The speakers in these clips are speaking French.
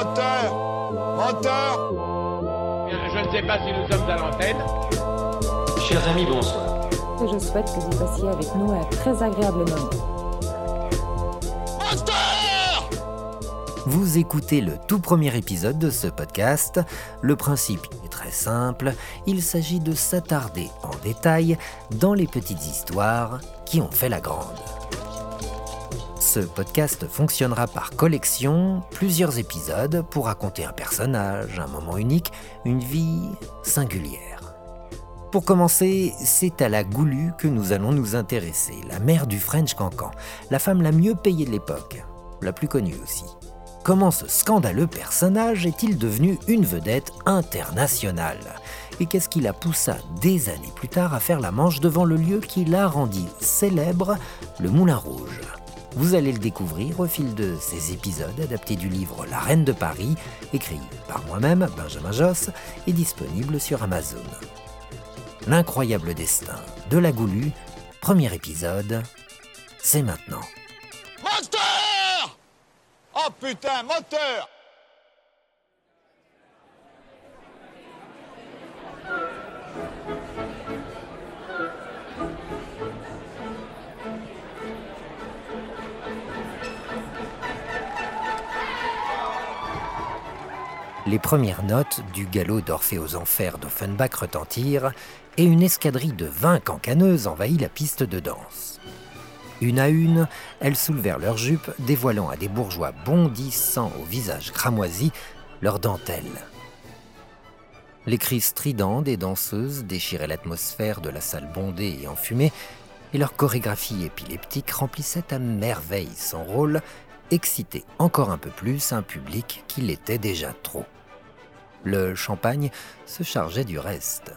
Moteur Moteur Je ne sais pas si nous sommes à l'antenne. Chers amis, bonsoir. Je souhaite que vous passiez avec nous un très agréable moment. Moteur Vous écoutez le tout premier épisode de ce podcast. Le principe est très simple. Il s'agit de s'attarder en détail dans les petites histoires qui ont fait la grande. Ce podcast fonctionnera par collection, plusieurs épisodes pour raconter un personnage, un moment unique, une vie singulière. Pour commencer, c'est à la Goulue que nous allons nous intéresser, la mère du French Cancan, la femme la mieux payée de l'époque, la plus connue aussi. Comment ce scandaleux personnage est-il devenu une vedette internationale? Et qu'est-ce qui la poussa des années plus tard à faire la manche devant le lieu qui la rendit célèbre, le Moulin Rouge? Vous allez le découvrir au fil de ces épisodes adaptés du livre La Reine de Paris, écrit par moi-même, Benjamin Josse, et disponible sur Amazon. L'incroyable destin de la Goulue, premier épisode, c'est maintenant. Moteur Oh putain, moteur Les premières notes du galop d'Orphée aux Enfers d'Offenbach retentirent et une escadrille de 20 cancaneuses envahit la piste de danse. Une à une, elles soulevèrent leurs jupes, dévoilant à des bourgeois bondissant au visage cramoisi leurs dentelles. Les cris stridents des danseuses déchiraient l'atmosphère de la salle bondée et enfumée, et leur chorégraphie épileptique remplissait à merveille son rôle, exciter encore un peu plus un public qui l'était déjà trop. Le champagne se chargeait du reste.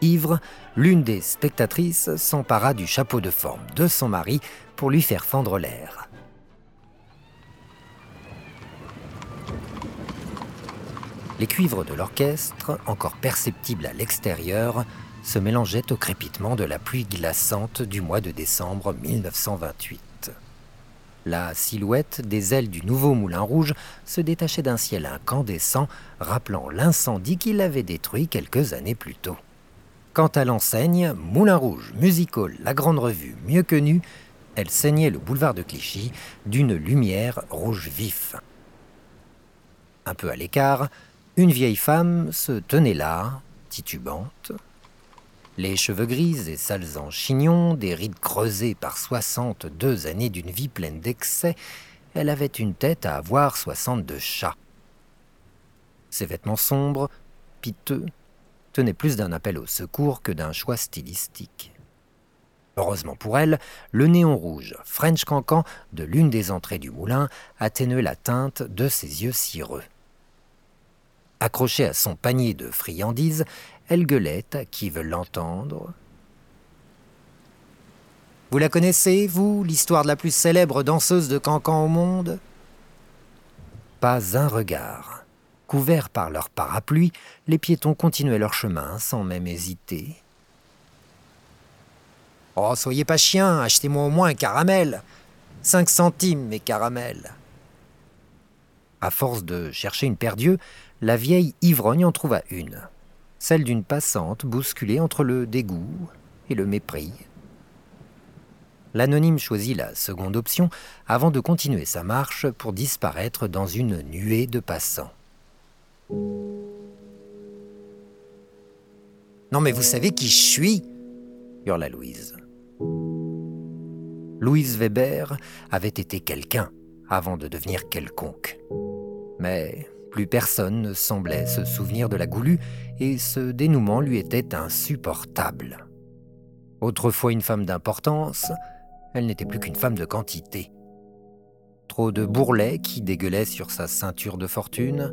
Ivre, l'une des spectatrices s'empara du chapeau de forme de son mari pour lui faire fendre l'air. Les cuivres de l'orchestre, encore perceptibles à l'extérieur, se mélangeaient au crépitement de la pluie glaçante du mois de décembre 1928. La silhouette des ailes du nouveau moulin rouge se détachait d'un ciel incandescent, rappelant l'incendie qui l'avait détruit quelques années plus tôt. Quant à l'enseigne, Moulin Rouge, Music Hall, la grande revue, mieux connue, elle saignait le boulevard de Clichy d'une lumière rouge vif. Un peu à l'écart, une vieille femme se tenait là, titubante, les cheveux gris et sales en chignon, des rides creusées par 62 années d'une vie pleine d'excès, elle avait une tête à avoir 62 chats. Ses vêtements sombres, piteux, tenaient plus d'un appel au secours que d'un choix stylistique. Heureusement pour elle, le néon rouge, French Cancan, de l'une des entrées du moulin, atténuait la teinte de ses yeux cireux. Accrochée à son panier de friandises, elle gueulait à qui veut l'entendre. Vous la connaissez, vous, l'histoire de la plus célèbre danseuse de cancan au monde? Pas un regard. Couverts par leur parapluie, les piétons continuaient leur chemin sans même hésiter. Oh, soyez pas chien, achetez-moi au moins un caramel. Cinq centimes, mes caramels. À force de chercher une paire d'yeux, la vieille ivrogne en trouva une celle d'une passante bousculée entre le dégoût et le mépris. L'anonyme choisit la seconde option avant de continuer sa marche pour disparaître dans une nuée de passants. Non mais vous savez qui je suis hurla Louise. Louise Weber avait été quelqu'un avant de devenir quelconque. Mais plus personne ne semblait se souvenir de la goulue et ce dénouement lui était insupportable. Autrefois une femme d'importance, elle n'était plus qu'une femme de quantité. Trop de bourrelets qui dégueulaient sur sa ceinture de fortune,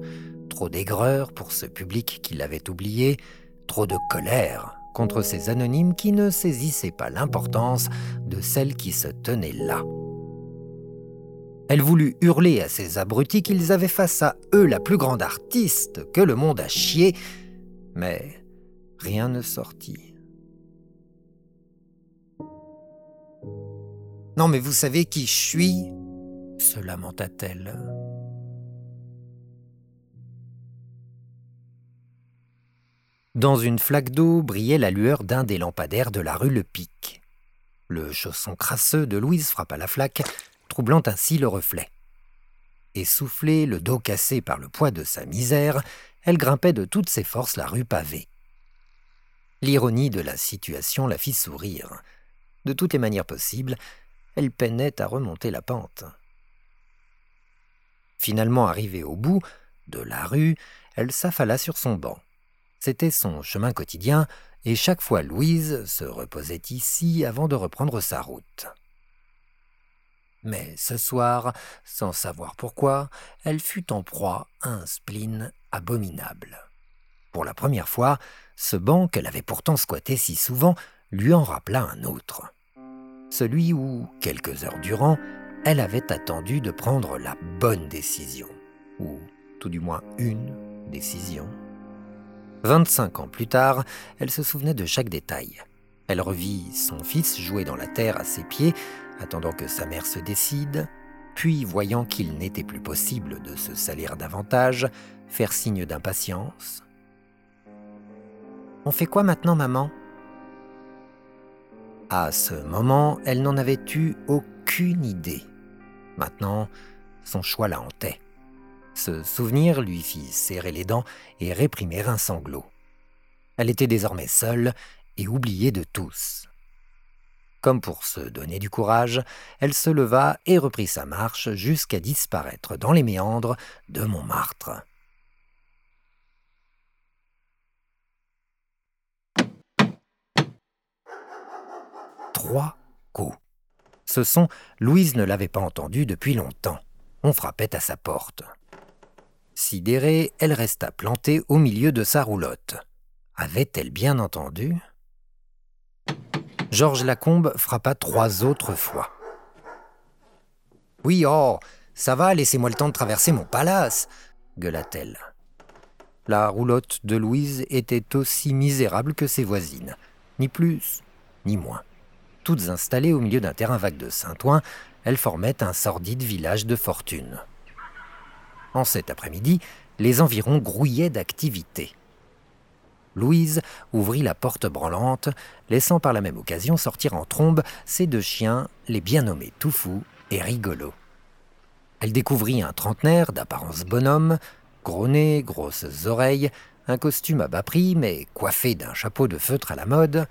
trop d'aigreur pour ce public qui l'avait oublié, trop de colère contre ces anonymes qui ne saisissaient pas l'importance de celle qui se tenait là. Elle voulut hurler à ces abrutis qu'ils avaient face à eux la plus grande artiste que le monde a chié, mais rien ne sortit. Non mais vous savez qui je suis se lamenta-t-elle. Dans une flaque d'eau brillait la lueur d'un des lampadaires de la rue Le Pic. Le chausson crasseux de Louise frappa la flaque troublant ainsi le reflet. Essoufflée, le dos cassé par le poids de sa misère, elle grimpait de toutes ses forces la rue pavée. L'ironie de la situation la fit sourire. De toutes les manières possibles, elle peinait à remonter la pente. Finalement arrivée au bout de la rue, elle s'affala sur son banc. C'était son chemin quotidien, et chaque fois Louise se reposait ici avant de reprendre sa route. Mais ce soir, sans savoir pourquoi, elle fut en proie à un spleen abominable. Pour la première fois, ce banc qu'elle avait pourtant squatté si souvent lui en rappela un autre. Celui où, quelques heures durant, elle avait attendu de prendre la bonne décision, ou tout du moins une décision. 25 ans plus tard, elle se souvenait de chaque détail. Elle revit son fils jouer dans la terre à ses pieds, attendant que sa mère se décide, puis, voyant qu'il n'était plus possible de se salir davantage, faire signe d'impatience. On fait quoi maintenant, maman? À ce moment, elle n'en avait eu aucune idée. Maintenant, son choix la hantait. Ce souvenir lui fit serrer les dents et réprimer un sanglot. Elle était désormais seule et oubliée de tous. Comme pour se donner du courage, elle se leva et reprit sa marche jusqu'à disparaître dans les méandres de Montmartre. Trois coups. Ce son, Louise ne l'avait pas entendu depuis longtemps. On frappait à sa porte. Sidérée, elle resta plantée au milieu de sa roulotte. Avait-elle bien entendu? Georges Lacombe frappa trois autres fois. Oui, oh, ça va, laissez-moi le temps de traverser mon palace, gueula-t-elle. La roulotte de Louise était aussi misérable que ses voisines, ni plus, ni moins. Toutes installées au milieu d'un terrain vague de Saint-Ouen, elles formaient un sordide village de fortune. En cet après-midi, les environs grouillaient d'activité. Louise ouvrit la porte branlante, laissant par la même occasion sortir en trombe ses deux chiens, les bien nommés Toufou et Rigolo. Elle découvrit un trentenaire d'apparence bonhomme, gros nez, grosses oreilles, un costume à bas prix, mais coiffé d'un chapeau de feutre à la mode.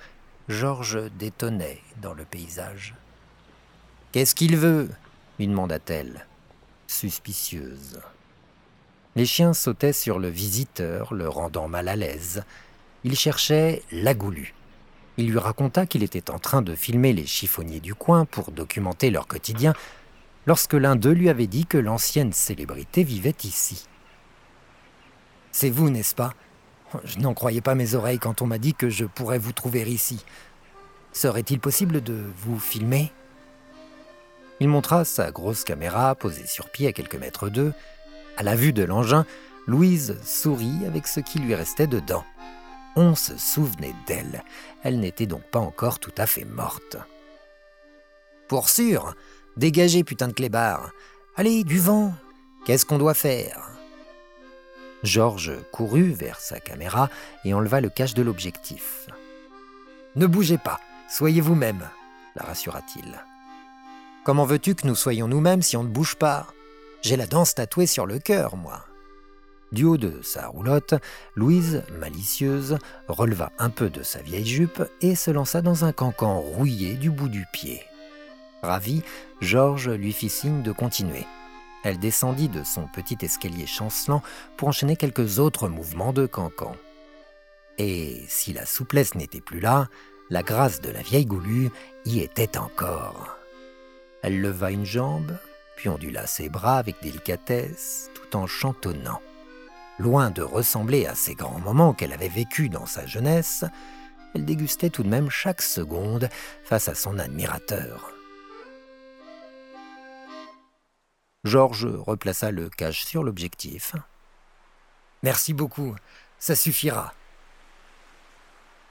Georges détonnait dans le paysage. Qu'est-ce qu'il veut? lui demanda-t-elle, suspicieuse. Les chiens sautaient sur le visiteur, le rendant mal à l'aise. Il cherchait la goulue. Il lui raconta qu'il était en train de filmer les chiffonniers du coin pour documenter leur quotidien, lorsque l'un d'eux lui avait dit que l'ancienne célébrité vivait ici. C'est vous, n'est-ce pas? Je n'en croyais pas mes oreilles quand on m'a dit que je pourrais vous trouver ici. Serait-il possible de vous filmer? Il montra sa grosse caméra posée sur pied à quelques mètres d'eux, à la vue de l'engin, Louise sourit avec ce qui lui restait dedans. On se souvenait d'elle. Elle n'était donc pas encore tout à fait morte. Pour sûr Dégagez, putain de clébard Allez, du vent Qu'est-ce qu'on doit faire? Georges courut vers sa caméra et enleva le cache de l'objectif. Ne bougez pas, soyez vous-même, la rassura-t-il. Comment veux-tu que nous soyons nous-mêmes si on ne bouge pas? J'ai la danse tatouée sur le cœur, moi. Du haut de sa roulotte, Louise, malicieuse, releva un peu de sa vieille jupe et se lança dans un cancan rouillé du bout du pied. Ravi, Georges lui fit signe de continuer. Elle descendit de son petit escalier chancelant pour enchaîner quelques autres mouvements de cancan. Et si la souplesse n'était plus là, la grâce de la vieille goulue y était encore. Elle leva une jambe, puis ondula ses bras avec délicatesse tout en chantonnant. Loin de ressembler à ces grands moments qu'elle avait vécus dans sa jeunesse, elle dégustait tout de même chaque seconde face à son admirateur. Georges replaça le cache sur l'objectif. Merci beaucoup, ça suffira.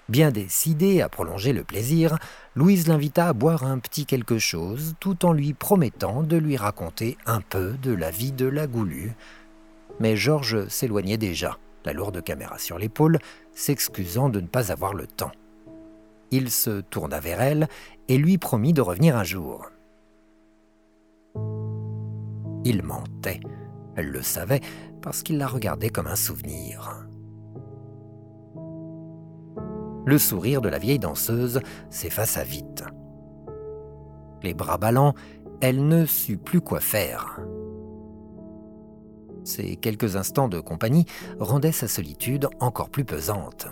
Bien décidée à prolonger le plaisir, Louise l'invita à boire un petit quelque chose, tout en lui promettant de lui raconter un peu de la vie de la Goulue. Mais Georges s'éloignait déjà, la lourde caméra sur l'épaule, s'excusant de ne pas avoir le temps. Il se tourna vers elle et lui promit de revenir un jour. Il mentait. Elle le savait parce qu'il la regardait comme un souvenir. Le sourire de la vieille danseuse s'effaça vite. Les bras ballants, elle ne sut plus quoi faire. Ces quelques instants de compagnie rendaient sa solitude encore plus pesante.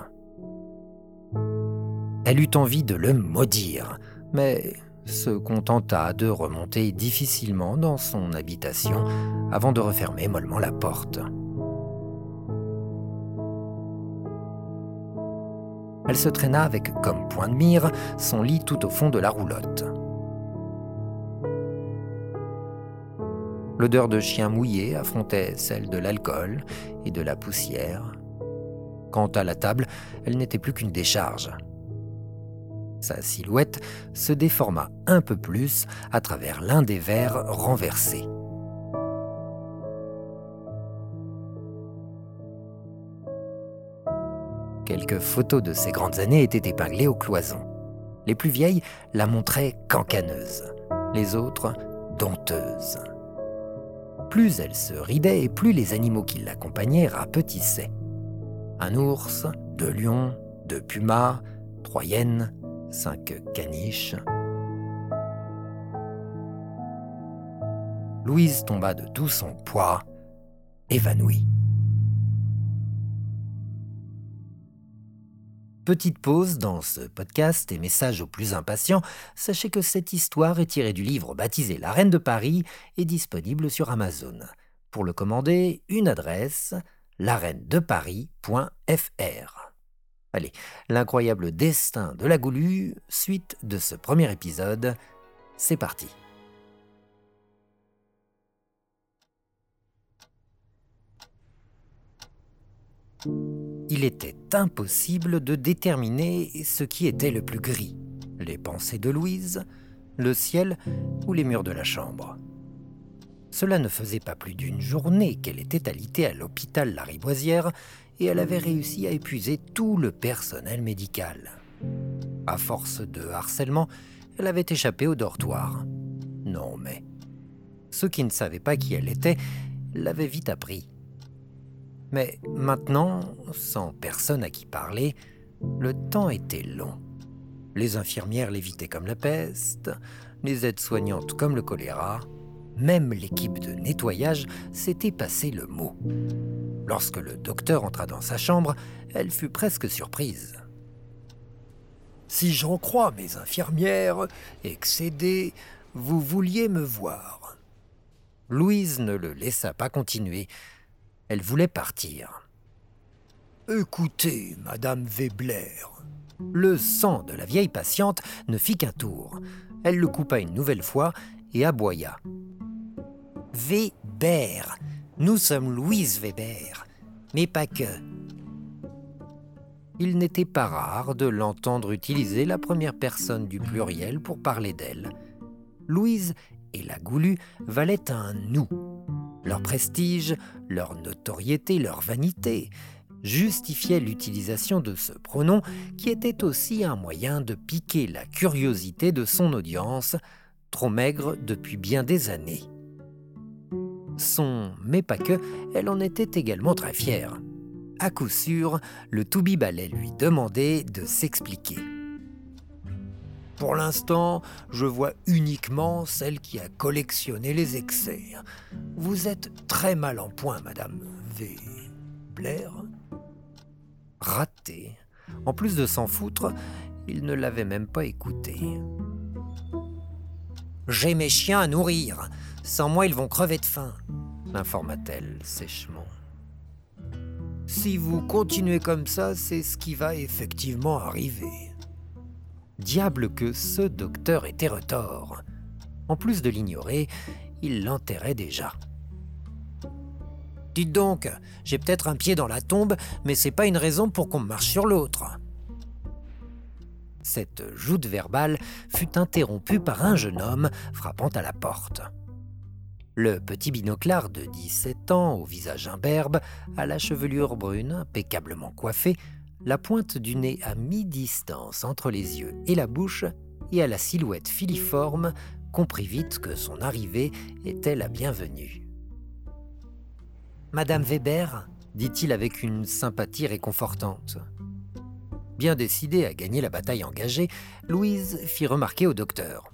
Elle eut envie de le maudire, mais se contenta de remonter difficilement dans son habitation avant de refermer mollement la porte. Elle se traîna avec comme point de mire son lit tout au fond de la roulotte. L'odeur de chien mouillé affrontait celle de l'alcool et de la poussière. Quant à la table, elle n'était plus qu'une décharge. Sa silhouette se déforma un peu plus à travers l'un des verres renversés. Quelques photos de ses grandes années étaient épinglées aux cloisons. Les plus vieilles la montraient cancaneuse, les autres dompteuse. Plus elle se ridait et plus les animaux qui l'accompagnaient rapetissaient. Un ours, deux lions, deux pumas, trois hyènes, cinq caniches. Louise tomba de tout son poids, évanouie. Petite pause dans ce podcast et message aux plus impatients, sachez que cette histoire est tirée du livre baptisé La Reine de Paris et disponible sur Amazon. Pour le commander, une adresse lareinedeparis.fr. Allez, l'incroyable destin de la Goulue, suite de ce premier épisode, c'est parti. Il était impossible de déterminer ce qui était le plus gris, les pensées de Louise, le ciel ou les murs de la chambre. Cela ne faisait pas plus d'une journée qu'elle était alitée à l'hôpital Lariboisière et elle avait réussi à épuiser tout le personnel médical. À force de harcèlement, elle avait échappé au dortoir. Non mais... Ceux qui ne savaient pas qui elle était l'avaient vite appris. Mais maintenant, sans personne à qui parler, le temps était long. Les infirmières l'évitaient comme la peste, les aides-soignantes comme le choléra, même l'équipe de nettoyage s'était passé le mot. Lorsque le docteur entra dans sa chambre, elle fut presque surprise. Si j'en crois mes infirmières, excédées, vous vouliez me voir. Louise ne le laissa pas continuer. Elle voulait partir. Écoutez, Madame Weber. Le sang de la vieille patiente ne fit qu'un tour. Elle le coupa une nouvelle fois et aboya. Weber, nous sommes Louise Weber, mais pas que. Il n'était pas rare de l'entendre utiliser la première personne du pluriel pour parler d'elle. Louise et la Goulue valaient un nous. Leur prestige, leur notoriété, leur vanité justifiaient l'utilisation de ce pronom qui était aussi un moyen de piquer la curiosité de son audience, trop maigre depuis bien des années son mais pas que, elle en était également très fière. À coup sûr, le Toubib allait lui demander de s'expliquer. Pour l'instant, je vois uniquement celle qui a collectionné les excès. Vous êtes très mal en point, Madame V. Blair Raté. En plus de s'en foutre, il ne l'avait même pas écouté. J'ai mes chiens à nourrir. Sans moi, ils vont crever de faim, l'informa-t-elle sèchement. Si vous continuez comme ça, c'est ce qui va effectivement arriver. Diable que ce docteur était retors. En plus de l'ignorer, il l'enterrait déjà. Dites donc, j'ai peut-être un pied dans la tombe, mais c'est pas une raison pour qu'on marche sur l'autre. Cette joute verbale fut interrompue par un jeune homme frappant à la porte. Le petit binoclard de 17 ans, au visage imberbe, à la chevelure brune, impeccablement coiffée, la pointe du nez à mi-distance entre les yeux et la bouche, et à la silhouette filiforme, comprit vite que son arrivée était la bienvenue. Madame Weber, dit-il avec une sympathie réconfortante. Bien décidé à gagner la bataille engagée, Louise fit remarquer au docteur.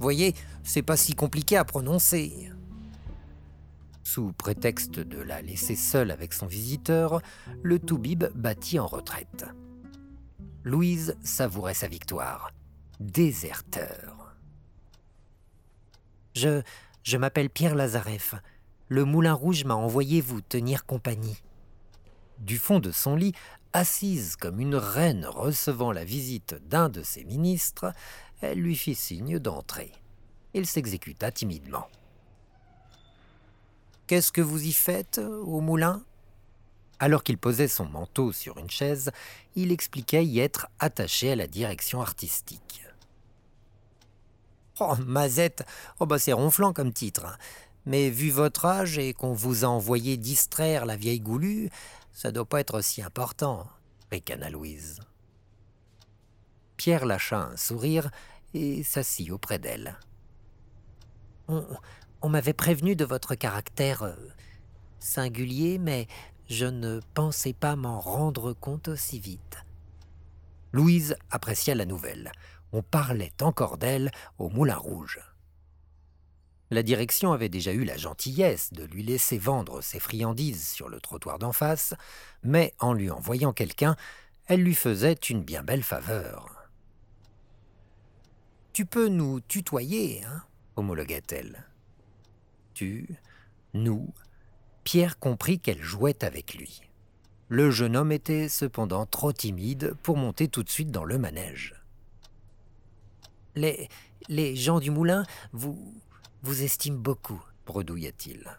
Voyez, c'est pas si compliqué à prononcer. Sous prétexte de la laisser seule avec son visiteur, le Toubib battit en retraite. Louise savourait sa victoire. Déserteur. Je, je m'appelle Pierre Lazareff. Le Moulin Rouge m'a envoyé vous tenir compagnie. Du fond de son lit, assise comme une reine recevant la visite d'un de ses ministres, elle lui fit signe d'entrer. Il s'exécuta timidement. Qu'est-ce que vous y faites au moulin? Alors qu'il posait son manteau sur une chaise, il expliquait y être attaché à la direction artistique. Oh, Mazette, oh bah c'est ronflant comme titre. Hein. Mais vu votre âge et qu'on vous a envoyé distraire la vieille goulue, ça doit pas être si important, ricana Louise. Pierre lâcha un sourire et s'assit auprès d'elle. M'avait prévenu de votre caractère euh, singulier, mais je ne pensais pas m'en rendre compte aussi vite. Louise apprécia la nouvelle. On parlait encore d'elle au Moulin Rouge. La direction avait déjà eu la gentillesse de lui laisser vendre ses friandises sur le trottoir d'en face, mais en lui envoyant quelqu'un, elle lui faisait une bien belle faveur. Tu peux nous tutoyer, hein homologua-t-elle. Nous, Pierre comprit qu'elle jouait avec lui. Le jeune homme était cependant trop timide pour monter tout de suite dans le manège. Les, les gens du moulin vous, vous estiment beaucoup, bredouilla-t-il.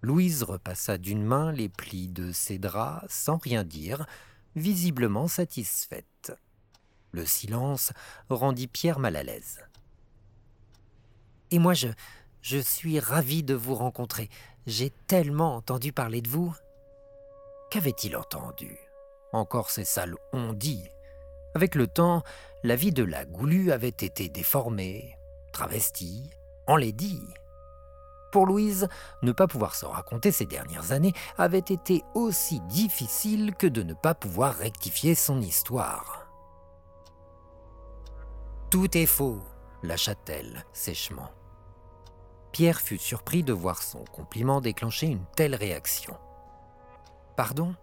Louise repassa d'une main les plis de ses draps sans rien dire, visiblement satisfaite. Le silence rendit Pierre mal à l'aise. Et moi, je, je suis ravi de vous rencontrer. J'ai tellement entendu parler de vous. Qu'avait-il entendu? Encore ces sales on dit. Avec le temps, la vie de la goulue avait été déformée, travestie, enlaidie. Pour Louise, ne pas pouvoir se raconter ces dernières années avait été aussi difficile que de ne pas pouvoir rectifier son histoire. Tout est faux, lâcha-t-elle sèchement. Pierre fut surpris de voir son compliment déclencher une telle réaction. Pardon?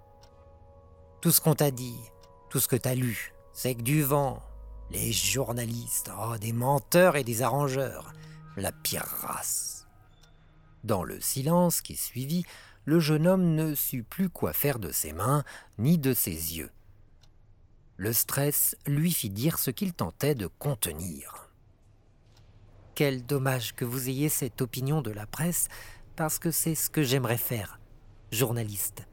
Tout ce qu'on t'a dit, tout ce que t'as lu, c'est que du vent. Les journalistes, oh, des menteurs et des arrangeurs, la pire race. Dans le silence qui suivit, le jeune homme ne sut plus quoi faire de ses mains ni de ses yeux. Le stress lui fit dire ce qu'il tentait de contenir. Quel dommage que vous ayez cette opinion de la presse, parce que c'est ce que j'aimerais faire, journaliste.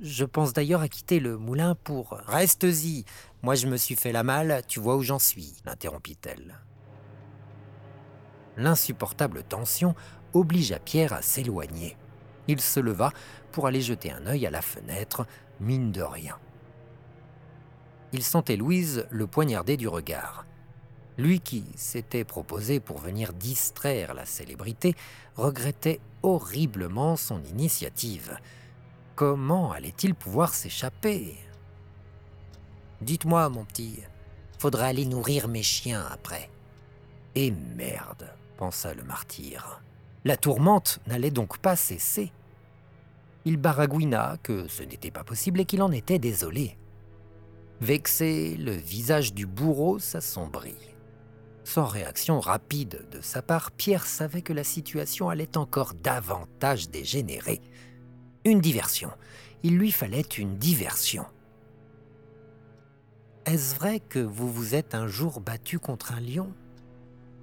Je pense d'ailleurs à quitter le moulin pour... Reste-y Moi je me suis fait la malle, tu vois où j'en suis, l'interrompit-elle. L'insupportable tension obligea Pierre à s'éloigner. Il se leva pour aller jeter un œil à la fenêtre, mine de rien il sentait Louise le poignarder du regard. Lui qui s'était proposé pour venir distraire la célébrité regrettait horriblement son initiative. Comment allait-il pouvoir s'échapper? Dites-moi, mon petit, faudra aller nourrir mes chiens après. Et merde, pensa le martyr. La tourmente n'allait donc pas cesser. Il baragouina que ce n'était pas possible et qu'il en était désolé. Vexé, le visage du bourreau s'assombrit. Sans réaction rapide de sa part, Pierre savait que la situation allait encore davantage dégénérer. Une diversion. Il lui fallait une diversion. Est-ce vrai que vous vous êtes un jour battu contre un lion?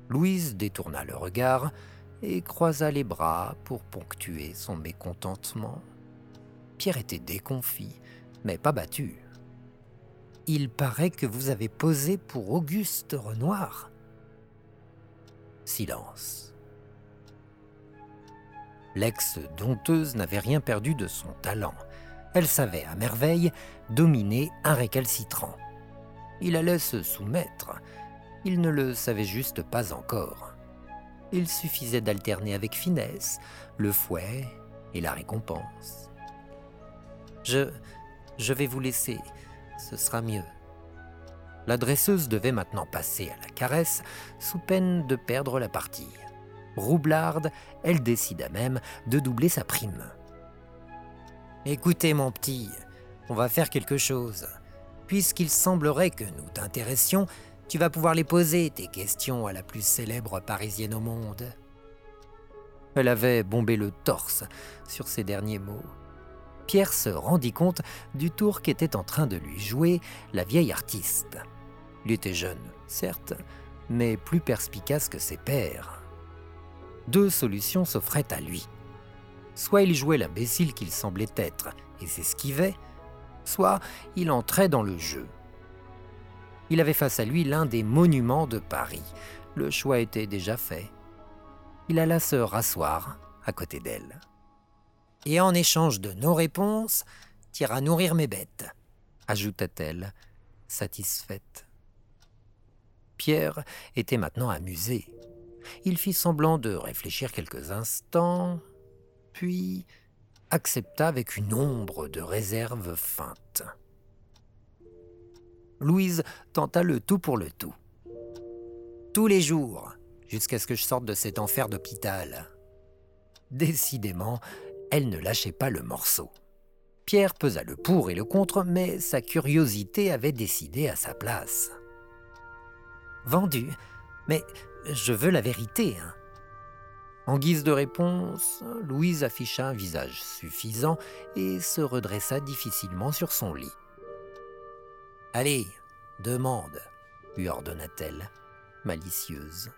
Louise détourna le regard et croisa les bras pour ponctuer son mécontentement. Pierre était déconfit, mais pas battu. Il paraît que vous avez posé pour Auguste Renoir. Silence. L'ex-dompteuse n'avait rien perdu de son talent. Elle savait à merveille dominer un récalcitrant. Il allait se soumettre. Il ne le savait juste pas encore. Il suffisait d'alterner avec finesse le fouet et la récompense. Je. je vais vous laisser. Ce sera mieux. La dresseuse devait maintenant passer à la caresse sous peine de perdre la partie. Roublarde, elle décida même de doubler sa prime. Écoutez mon petit, on va faire quelque chose. Puisqu'il semblerait que nous t'intéressions, tu vas pouvoir les poser, tes questions à la plus célèbre parisienne au monde. Elle avait bombé le torse sur ces derniers mots. Pierre se rendit compte du tour qu'était en train de lui jouer la vieille artiste. Il était jeune, certes, mais plus perspicace que ses pères. Deux solutions s'offraient à lui. Soit il jouait l'imbécile qu'il semblait être et s'esquivait, soit il entrait dans le jeu. Il avait face à lui l'un des monuments de Paris. Le choix était déjà fait. Il alla se rasseoir à côté d'elle. Et en échange de nos réponses, t'iras nourrir mes bêtes, ajouta-t-elle, satisfaite. Pierre était maintenant amusé. Il fit semblant de réfléchir quelques instants, puis accepta avec une ombre de réserve feinte. Louise tenta le tout pour le tout. Tous les jours, jusqu'à ce que je sorte de cet enfer d'hôpital. Décidément, elle ne lâchait pas le morceau. Pierre pesa le pour et le contre, mais sa curiosité avait décidé à sa place. Vendu. Mais je veux la vérité. Hein. En guise de réponse, Louise afficha un visage suffisant et se redressa difficilement sur son lit. Allez, demande, lui ordonna-t-elle, malicieuse.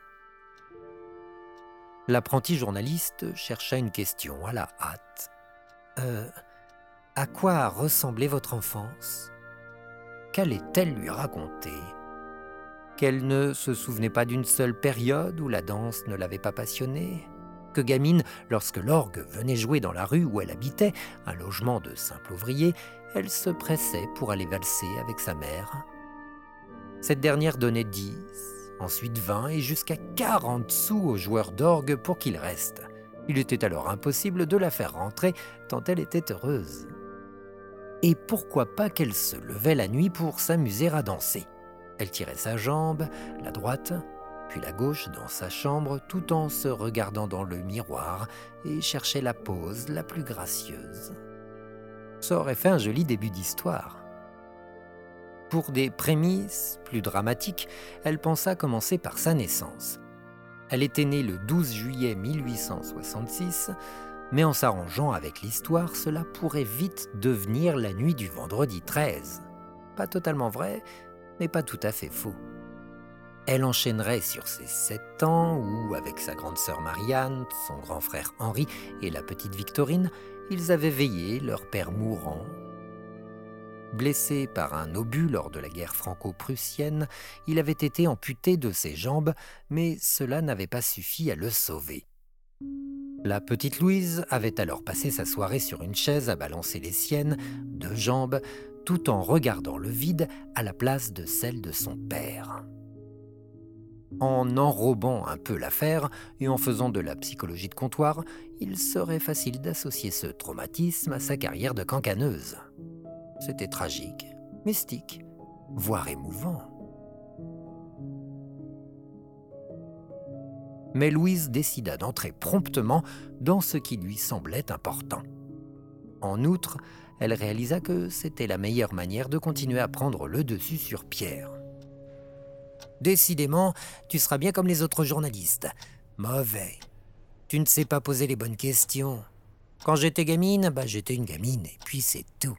L'apprenti journaliste chercha une question à la hâte. Euh, à quoi ressemblait votre enfance? Qu'allait-elle lui raconter? Qu'elle ne se souvenait pas d'une seule période où la danse ne l'avait pas passionnée, que gamine, lorsque l'orgue venait jouer dans la rue où elle habitait, un logement de simple ouvrier, elle se pressait pour aller valser avec sa mère. Cette dernière donnait dix, ensuite vingt et jusqu'à quarante sous aux joueurs d'orgue pour qu'ils restent. Il était alors impossible de la faire rentrer tant elle était heureuse. Et pourquoi pas qu'elle se levait la nuit pour s'amuser à danser? Elle tirait sa jambe, la droite, puis la gauche dans sa chambre, tout en se regardant dans le miroir et cherchait la pose la plus gracieuse. Ça aurait fait un joli début d'histoire. Pour des prémices plus dramatiques, elle pensa commencer par sa naissance. Elle était née le 12 juillet 1866, mais en s'arrangeant avec l'histoire, cela pourrait vite devenir la nuit du vendredi 13. Pas totalement vrai, mais pas tout à fait faux. Elle enchaînerait sur ses sept ans où, avec sa grande sœur Marianne, son grand frère Henri et la petite Victorine, ils avaient veillé leur père mourant. Blessé par un obus lors de la guerre franco-prussienne, il avait été amputé de ses jambes, mais cela n'avait pas suffi à le sauver. La petite Louise avait alors passé sa soirée sur une chaise à balancer les siennes, deux jambes, tout en regardant le vide à la place de celle de son père. En enrobant un peu l'affaire et en faisant de la psychologie de comptoir, il serait facile d'associer ce traumatisme à sa carrière de cancaneuse. C'était tragique, mystique, voire émouvant. Mais Louise décida d'entrer promptement dans ce qui lui semblait important. En outre, elle réalisa que c'était la meilleure manière de continuer à prendre le dessus sur Pierre. Décidément, tu seras bien comme les autres journalistes. Mauvais. Tu ne sais pas poser les bonnes questions. Quand j'étais gamine, bah j'étais une gamine, et puis c'est tout.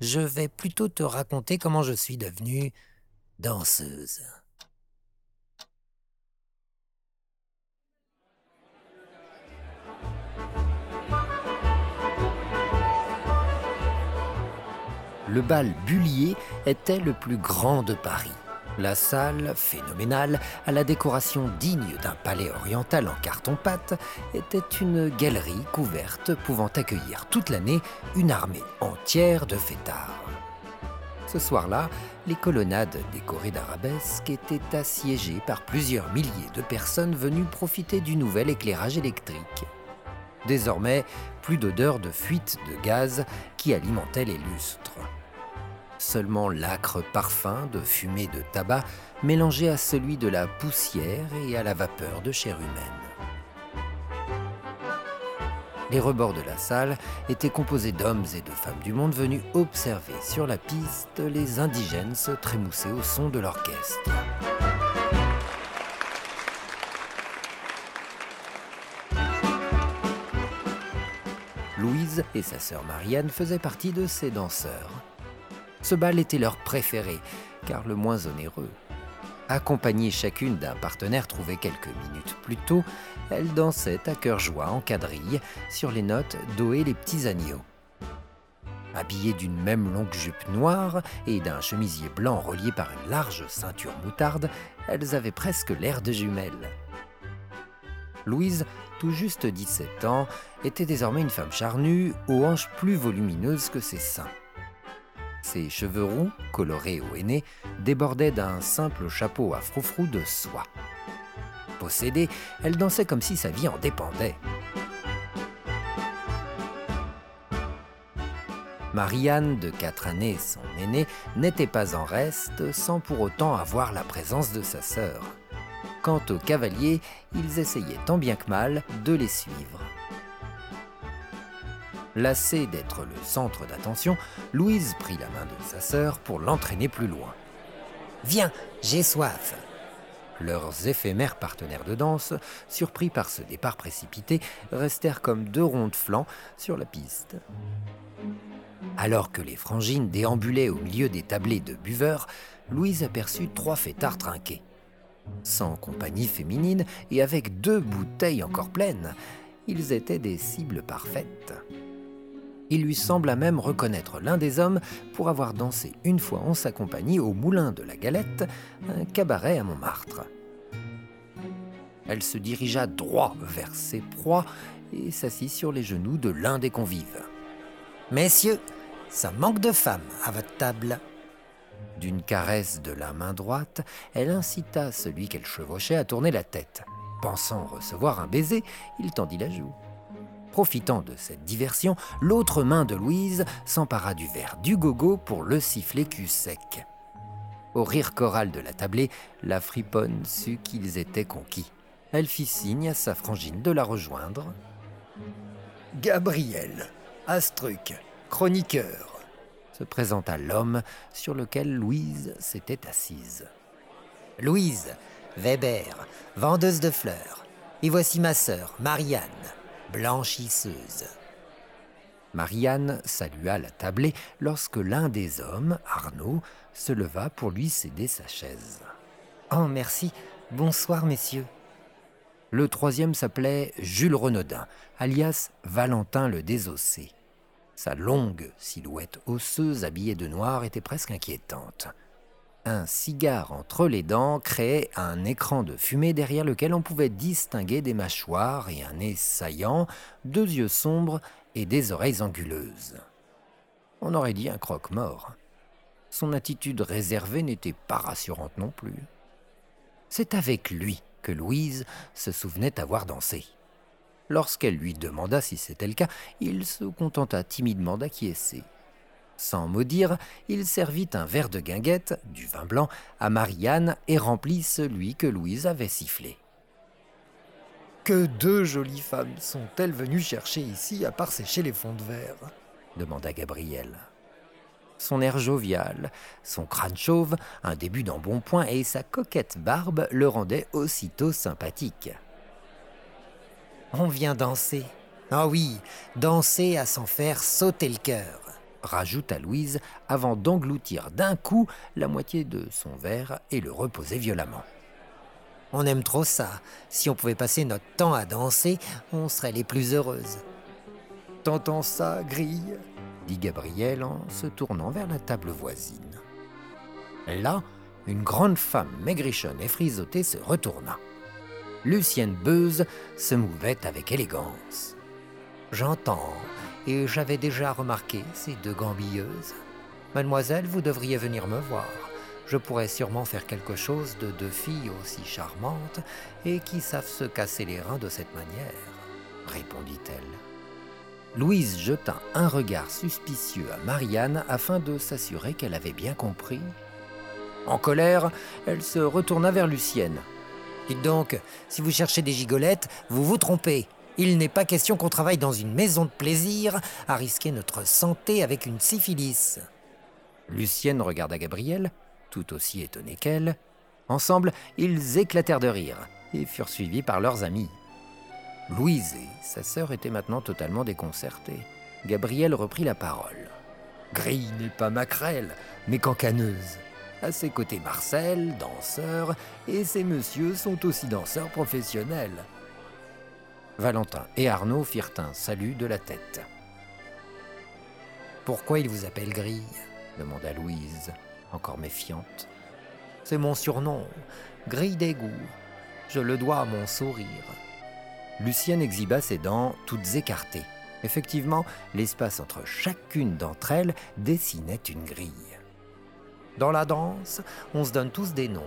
Je vais plutôt te raconter comment je suis devenue danseuse. Le bal Bullier était le plus grand de Paris. La salle, phénoménale, à la décoration digne d'un palais oriental en carton-pâte, était une galerie couverte pouvant accueillir toute l'année une armée entière de fêtards. Ce soir-là, les colonnades décorées d'arabesques étaient assiégées par plusieurs milliers de personnes venues profiter du nouvel éclairage électrique. Désormais, plus d'odeur de fuite de gaz qui alimentait les lustres seulement l'âcre parfum de fumée de tabac mélangé à celui de la poussière et à la vapeur de chair humaine. Les rebords de la salle étaient composés d'hommes et de femmes du monde venus observer sur la piste les indigènes se trémousser au son de l'orchestre. Louise et sa sœur Marianne faisaient partie de ces danseurs. Ce bal était leur préféré, car le moins onéreux. Accompagnées chacune d'un partenaire trouvé quelques minutes plus tôt, elles dansaient à cœur joie en quadrille sur les notes d'Oé les petits agneaux. Habillées d'une même longue jupe noire et d'un chemisier blanc relié par une large ceinture moutarde, elles avaient presque l'air de jumelles. Louise, tout juste 17 ans, était désormais une femme charnue, aux hanches plus volumineuses que ses seins. Ses cheveux roux, colorés au henné, débordaient d'un simple chapeau à froufrou de soie. Possédée, elle dansait comme si sa vie en dépendait. Marianne, de quatre années, son aînée, n'était pas en reste sans pour autant avoir la présence de sa sœur. Quant aux cavaliers, ils essayaient tant bien que mal de les suivre. Lassée d'être le centre d'attention, Louise prit la main de sa sœur pour l'entraîner plus loin. Viens, j'ai soif. Leurs éphémères partenaires de danse, surpris par ce départ précipité, restèrent comme deux ronds de flancs sur la piste. Alors que les frangines déambulaient au milieu des tablés de buveurs, Louise aperçut trois fêtards trinqués. Sans compagnie féminine et avec deux bouteilles encore pleines, ils étaient des cibles parfaites. Il lui sembla même reconnaître l'un des hommes pour avoir dansé une fois en sa compagnie au Moulin de la Galette, un cabaret à Montmartre. Elle se dirigea droit vers ses proies et s'assit sur les genoux de l'un des convives. Messieurs, ça manque de femmes à votre table. D'une caresse de la main droite, elle incita celui qu'elle chevauchait à tourner la tête. Pensant recevoir un baiser, il tendit la joue. Profitant de cette diversion, l'autre main de Louise s'empara du verre du gogo pour le siffler cul sec. Au rire choral de la tablée, la friponne sut qu'ils étaient conquis. Elle fit signe à sa frangine de la rejoindre. Gabriel, Astruc, chroniqueur, se présenta l'homme sur lequel Louise s'était assise. Louise, Weber, vendeuse de fleurs. Et voici ma sœur, Marianne, blanchisseuse. Marianne salua la tablée lorsque l'un des hommes, Arnaud, se leva pour lui céder sa chaise. Oh, merci. Bonsoir, messieurs. Le troisième s'appelait Jules Renaudin, alias Valentin le Désossé. Sa longue silhouette osseuse habillée de noir était presque inquiétante. Un cigare entre les dents créait un écran de fumée derrière lequel on pouvait distinguer des mâchoires et un nez saillant, deux yeux sombres et des oreilles anguleuses. On aurait dit un croque-mort. Son attitude réservée n'était pas rassurante non plus. C'est avec lui que Louise se souvenait avoir dansé. Lorsqu'elle lui demanda si c'était le cas, il se contenta timidement d'acquiescer. Sans maudire, il servit un verre de guinguette, du vin blanc, à Marianne et remplit celui que Louise avait sifflé. Que deux jolies femmes sont-elles venues chercher ici à part sécher les fonds de verre? demanda Gabriel. Son air jovial, son crâne chauve, un début d'embonpoint et sa coquette barbe le rendaient aussitôt sympathique. On vient danser. Ah oui, danser à s'en faire sauter le cœur rajouta Louise avant d'engloutir d'un coup la moitié de son verre et le reposer violemment. On aime trop ça. Si on pouvait passer notre temps à danser, on serait les plus heureuses. T'entends ça, Grille? dit Gabriel en se tournant vers la table voisine. Là, une grande femme maigrichonne et frisottée se retourna. Lucienne Beuse se mouvait avec élégance. J'entends, et j'avais déjà remarqué ces deux gambilleuses. Mademoiselle, vous devriez venir me voir. Je pourrais sûrement faire quelque chose de deux filles aussi charmantes et qui savent se casser les reins de cette manière, répondit-elle. Louise jeta un regard suspicieux à Marianne afin de s'assurer qu'elle avait bien compris. En colère, elle se retourna vers Lucienne. Dites donc, si vous cherchez des gigolettes, vous vous trompez. Il n'est pas question qu'on travaille dans une maison de plaisir à risquer notre santé avec une syphilis. Lucienne regarda Gabriel, tout aussi étonné qu'elle. Ensemble, ils éclatèrent de rire et furent suivis par leurs amis. Louise et sa sœur étaient maintenant totalement déconcertées. Gabriel reprit la parole. Grille n'est pas maquerelle, mais cancaneuse. À ses côtés Marcel, danseur, et ces messieurs sont aussi danseurs professionnels. Valentin et Arnaud firent un salut de la tête. Pourquoi il vous appelle Grille? demanda Louise, encore méfiante. C'est mon surnom, Grille d'égout. Je le dois à mon sourire. Lucienne exhiba ses dents toutes écartées. Effectivement, l'espace entre chacune d'entre elles dessinait une grille. Dans la danse, on se donne tous des noms.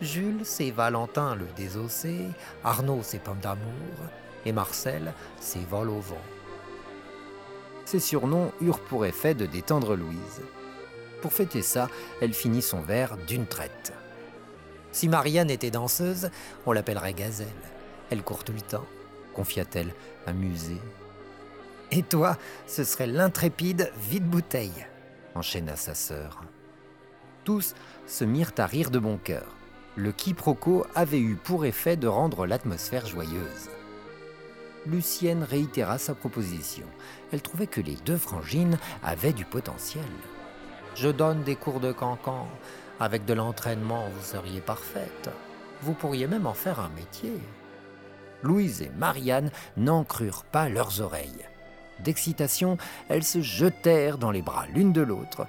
Jules, c'est Valentin le désossé, Arnaud, c'est Pomme et Marcel, c'est Vol au vent. Ces surnoms eurent pour effet de détendre Louise. Pour fêter ça, elle finit son verre d'une traite. Si Marianne était danseuse, on l'appellerait Gazelle. Elle court tout le temps, confia-t-elle, amusée. Et toi, ce serait l'intrépide vide-bouteille, enchaîna sa sœur. Tous se mirent à rire de bon cœur. Le quiproquo avait eu pour effet de rendre l'atmosphère joyeuse. Lucienne réitéra sa proposition. Elle trouvait que les deux frangines avaient du potentiel. Je donne des cours de cancan. Avec de l'entraînement, vous seriez parfaite. Vous pourriez même en faire un métier. Louise et Marianne n'en crurent pas leurs oreilles. D'excitation, elles se jetèrent dans les bras l'une de l'autre.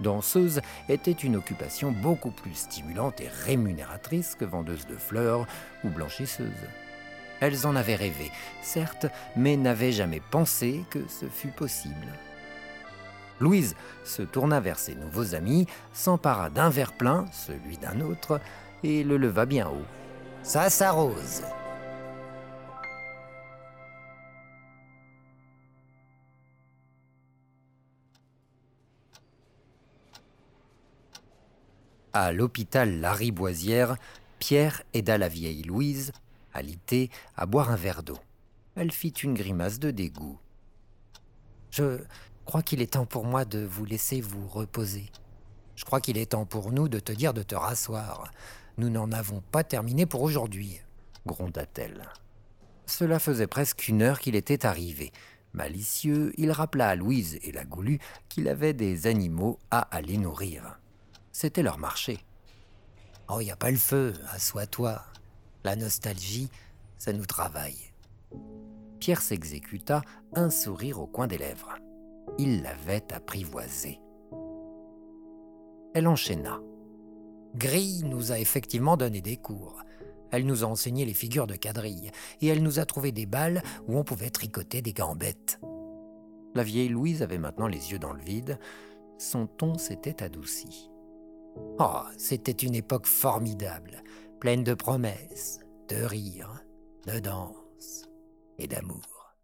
Danseuse était une occupation beaucoup plus stimulante et rémunératrice que vendeuse de fleurs ou blanchisseuse. Elles en avaient rêvé, certes, mais n'avaient jamais pensé que ce fût possible. Louise se tourna vers ses nouveaux amis, s'empara d'un verre plein, celui d'un autre, et le leva bien haut. Ça s'arrose. À l'hôpital Lariboisière, Pierre aida la vieille Louise, à boire un verre d'eau. Elle fit une grimace de dégoût. Je crois qu'il est temps pour moi de vous laisser vous reposer. Je crois qu'il est temps pour nous de te dire de te rasseoir. Nous n'en avons pas terminé pour aujourd'hui, gronda-t-elle. Cela faisait presque une heure qu'il était arrivé. Malicieux, il rappela à Louise et la Goulue qu'il avait des animaux à aller nourrir. C'était leur marché. Oh, y a pas le feu, assois-toi. La nostalgie, ça nous travaille. Pierre s'exécuta, un sourire au coin des lèvres. Il l'avait apprivoisée. Elle enchaîna. Grille nous a effectivement donné des cours. Elle nous a enseigné les figures de quadrille, et elle nous a trouvé des balles où on pouvait tricoter des gambettes. La vieille Louise avait maintenant les yeux dans le vide. Son ton s'était adouci. Oh, c'était une époque formidable, pleine de promesses, de rires, de danse et d'amour.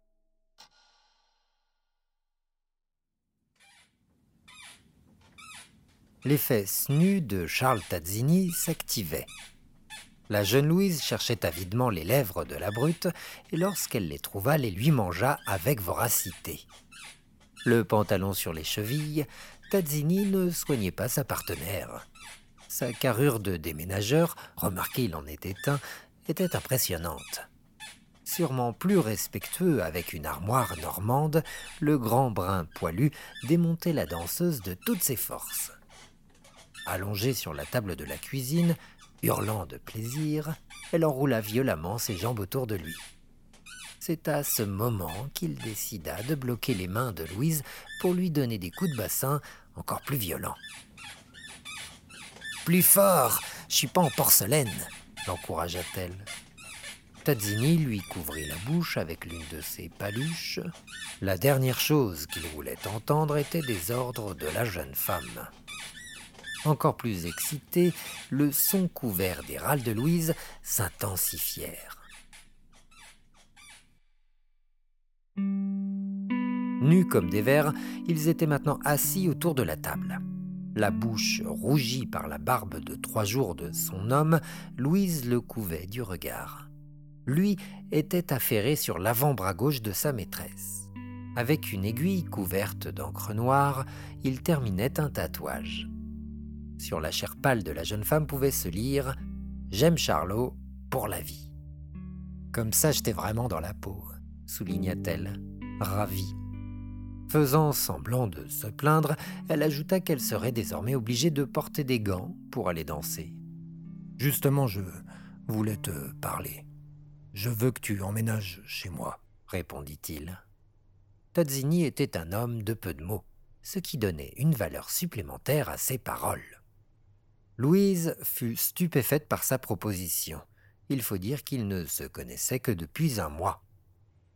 Les fesses nues de Charles Tazzini s'activaient. La jeune Louise cherchait avidement les lèvres de la brute, et lorsqu'elle les trouva, les lui mangea avec voracité. Le pantalon sur les chevilles, Tazzini ne soignait pas sa partenaire. Sa carrure de déménageur, remarquez il en était un, était impressionnante. Sûrement plus respectueux avec une armoire normande, le grand brun poilu démontait la danseuse de toutes ses forces. Allongée sur la table de la cuisine, hurlant de plaisir, elle enroula violemment ses jambes autour de lui. C'est à ce moment qu'il décida de bloquer les mains de Louise pour lui donner des coups de bassin encore plus violents. Plus fort Je suis pas en porcelaine l'encouragea-t-elle. Tazzini lui couvrit la bouche avec l'une de ses paluches. La dernière chose qu'il voulait entendre était des ordres de la jeune femme. Encore plus excité, le son couvert des râles de Louise s'intensifièrent. Nus comme des vers, ils étaient maintenant assis autour de la table. La bouche rougie par la barbe de trois jours de son homme, Louise le couvait du regard lui était affairé sur l'avant-bras gauche de sa maîtresse. Avec une aiguille couverte d'encre noire, il terminait un tatouage. Sur la chair pâle de la jeune femme pouvait se lire J'aime Charlot pour la vie. Comme ça, j'étais vraiment dans la peau, souligna-t-elle, ravie. Faisant semblant de se plaindre, elle ajouta qu'elle serait désormais obligée de porter des gants pour aller danser. Justement, je voulais te parler. Je veux que tu emménages chez moi, répondit-il. Tazzini était un homme de peu de mots, ce qui donnait une valeur supplémentaire à ses paroles. Louise fut stupéfaite par sa proposition. Il faut dire qu'ils ne se connaissaient que depuis un mois.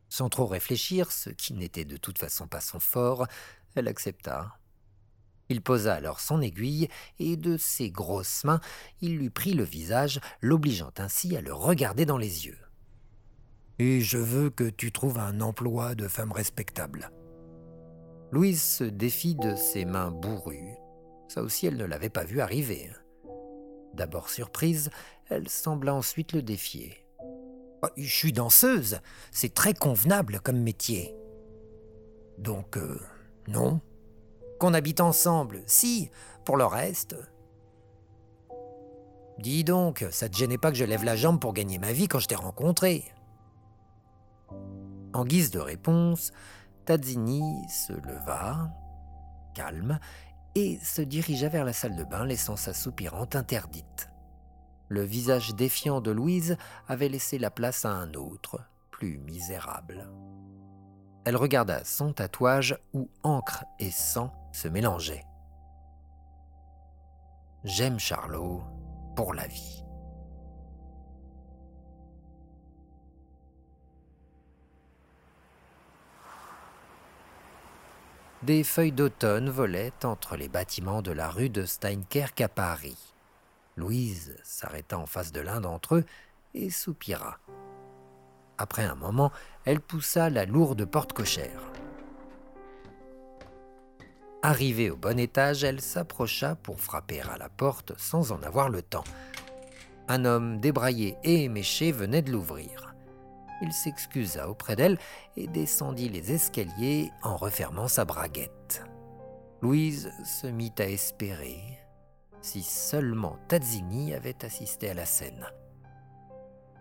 Sans trop réfléchir, ce qui n'était de toute façon pas son fort, elle accepta. Il posa alors son aiguille, et de ses grosses mains, il lui prit le visage, l'obligeant ainsi à le regarder dans les yeux et je veux que tu trouves un emploi de femme respectable. Louise se défit de ses mains bourrues. Ça aussi, elle ne l'avait pas vu arriver. D'abord surprise, elle sembla ensuite le défier. Oh, je suis danseuse, c'est très convenable comme métier. Donc, euh, non. Qu'on habite ensemble, si, pour le reste. Dis donc, ça te gênait pas que je lève la jambe pour gagner ma vie quand je t'ai rencontré? En guise de réponse, Tazzini se leva, calme, et se dirigea vers la salle de bain, laissant sa soupirante interdite. Le visage défiant de Louise avait laissé la place à un autre, plus misérable. Elle regarda son tatouage où encre et sang se mélangeaient. J'aime Charlot pour la vie. des feuilles d'automne volaient entre les bâtiments de la rue de Steinkerk à Paris. Louise s'arrêta en face de l'un d'entre eux et soupira. Après un moment, elle poussa la lourde porte cochère. Arrivée au bon étage, elle s'approcha pour frapper à la porte sans en avoir le temps. Un homme débraillé et éméché venait de l'ouvrir il s'excusa auprès d'elle et descendit les escaliers en refermant sa braguette. Louise se mit à espérer si seulement Tazzini avait assisté à la scène.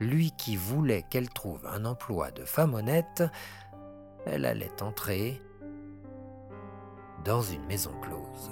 Lui qui voulait qu'elle trouve un emploi de femme honnête, elle allait entrer dans une maison close.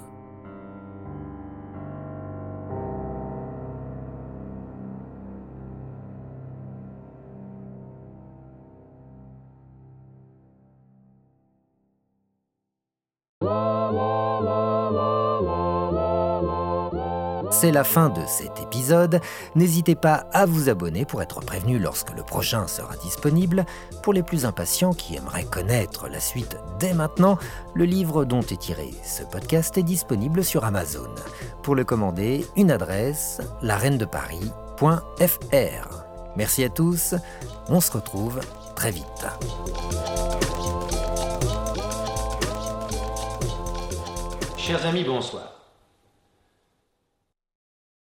C'est la fin de cet épisode. N'hésitez pas à vous abonner pour être prévenu lorsque le prochain sera disponible. Pour les plus impatients qui aimeraient connaître la suite dès maintenant, le livre dont est tiré ce podcast est disponible sur Amazon. Pour le commander, une adresse lareinedeparis.fr. Merci à tous, on se retrouve très vite. Chers amis, bonsoir.